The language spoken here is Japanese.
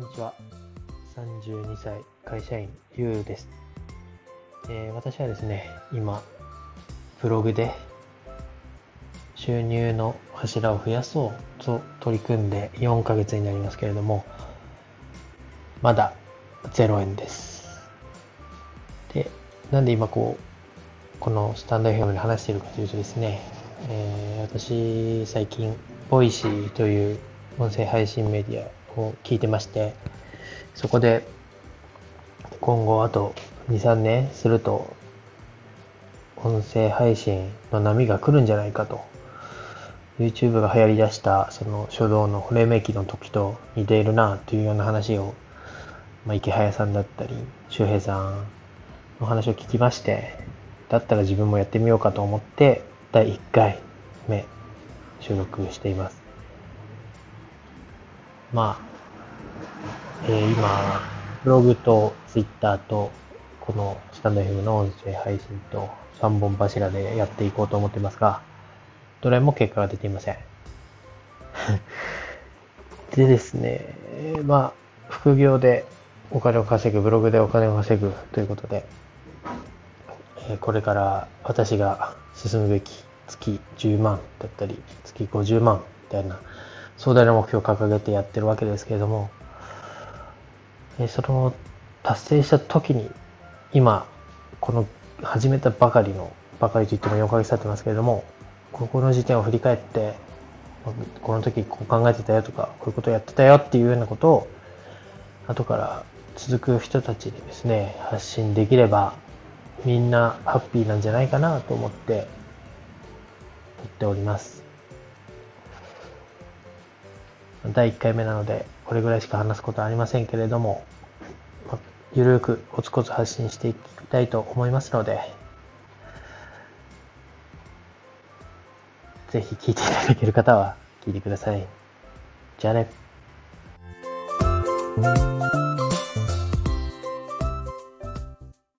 んにちは。32歳会社員ゆうです、えー、私はですね今ブログで収入の柱を増やそうと取り組んで4ヶ月になりますけれどもまだ0円です。でなんで今こうこのスタンド FM で話しているかというとですね、えー、私最近Voicyという音声配信メディアを聞いてまして、そこで今後あと2、3年すると音声配信の波が来るんじゃないかと。YouTube が流行り出したその初動のフレーム駅の時と似ているなというような話を、まあ、池早さんだったり周平さんの話を聞きましてだったら自分もやってみようかと思って第1回目収録していますまあえー、今、ブログとツイッターと、このスタンド FM の音声配信と3本柱でやっていこうと思ってますが、どれも結果が出ていません。でですね、まあ、副業でお金を稼ぐ、ブログでお金を稼ぐということで、えこれから私が進むべき月10万だったり、月50万みたいな壮大な目標を掲げてやってるわけですけれども、えその達成した時に今この始めたばかりのばかりといっても4ヶ月経ってますけれどもここの時点を振り返ってこの時こう考えてたよとかこういうことをやってたよっていうようなことを後から続く人たちにですね発信できればみんなハッピーなんじゃないかなと思ってやっております。第1回目なのでこれぐらいしか話すことはありませんけれどもゆるくコツコツ発信していきたいと思いますので、ぜひ聞いていただける方は聞いてください。じゃあね。